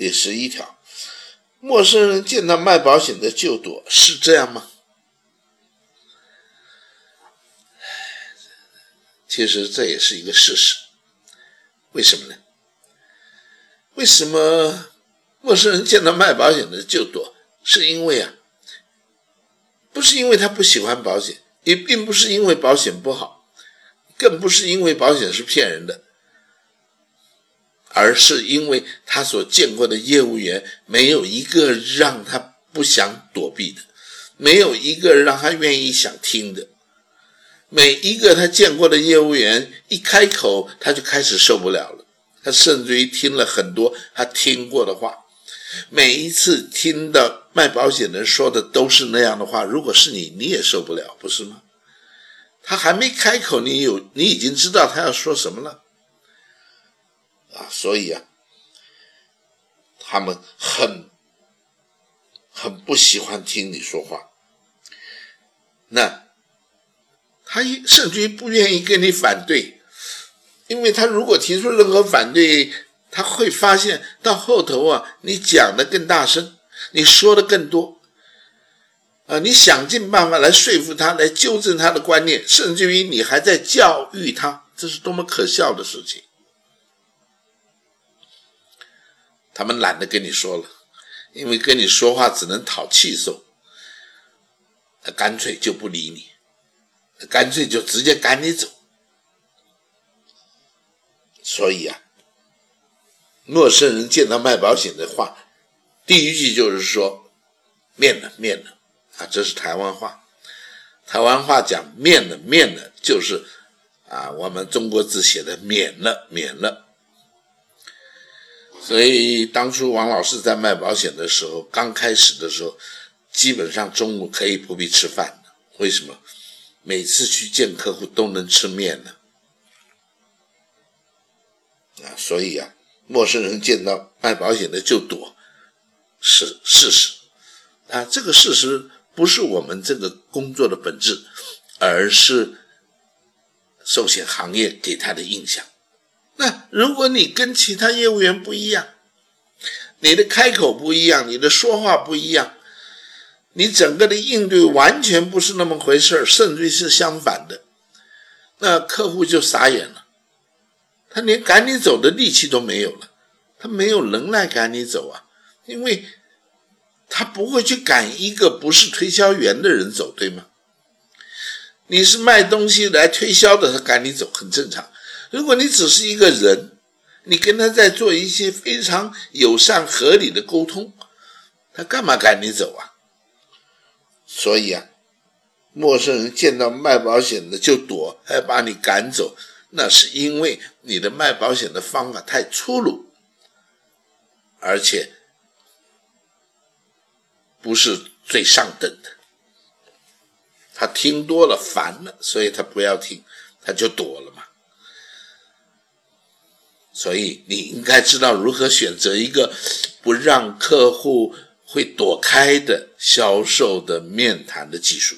第十一条，陌生人见到卖保险的就躲，是这样吗？其实这也是一个事实。为什么呢？为什么陌生人见到卖保险的就躲？是因为啊，不是因为他不喜欢保险，也并不是因为保险不好，更不是因为保险是骗人的。而是因为他所见过的业务员没有一个让他不想躲避的，没有一个让他愿意想听的。每一个他见过的业务员一开口，他就开始受不了了。他甚至于听了很多他听过的话，每一次听到卖保险的人说的都是那样的话。如果是你，你也受不了，不是吗？他还没开口，你有你已经知道他要说什么了。啊，所以啊，他们很很不喜欢听你说话。那他甚至于不愿意跟你反对，因为他如果提出任何反对，他会发现到后头啊，你讲的更大声，你说的更多，啊，你想尽办法来说服他，来纠正他的观念，甚至于你还在教育他，这是多么可笑的事情。他们懒得跟你说了，因为跟你说话只能讨气受，干脆就不理你，干脆就直接赶你走。所以啊，陌生人见到卖保险的话，第一句就是说“面了面了”，啊，这是台湾话。台湾话讲“面了面了”，就是啊，我们中国字写的“免了免了”。所以当初王老师在卖保险的时候，刚开始的时候，基本上中午可以不必吃饭为什么？每次去见客户都能吃面呢？啊，所以啊，陌生人见到卖保险的就躲，是事实。啊，这个事实不是我们这个工作的本质，而是寿险行业给他的印象。那如果你跟其他业务员不一样，你的开口不一样，你的说话不一样，你整个的应对完全不是那么回事甚至是相反的，那客户就傻眼了，他连赶你走的力气都没有了，他没有能耐赶你走啊，因为他不会去赶一个不是推销员的人走，对吗？你是卖东西来推销的，他赶你走很正常。如果你只是一个人，你跟他在做一些非常友善、合理的沟通，他干嘛赶你走啊？所以啊，陌生人见到卖保险的就躲，还把你赶走，那是因为你的卖保险的方法太粗鲁，而且不是最上等的。他听多了烦了，所以他不要听，他就躲了嘛。所以你应该知道如何选择一个不让客户会躲开的销售的面谈的技术。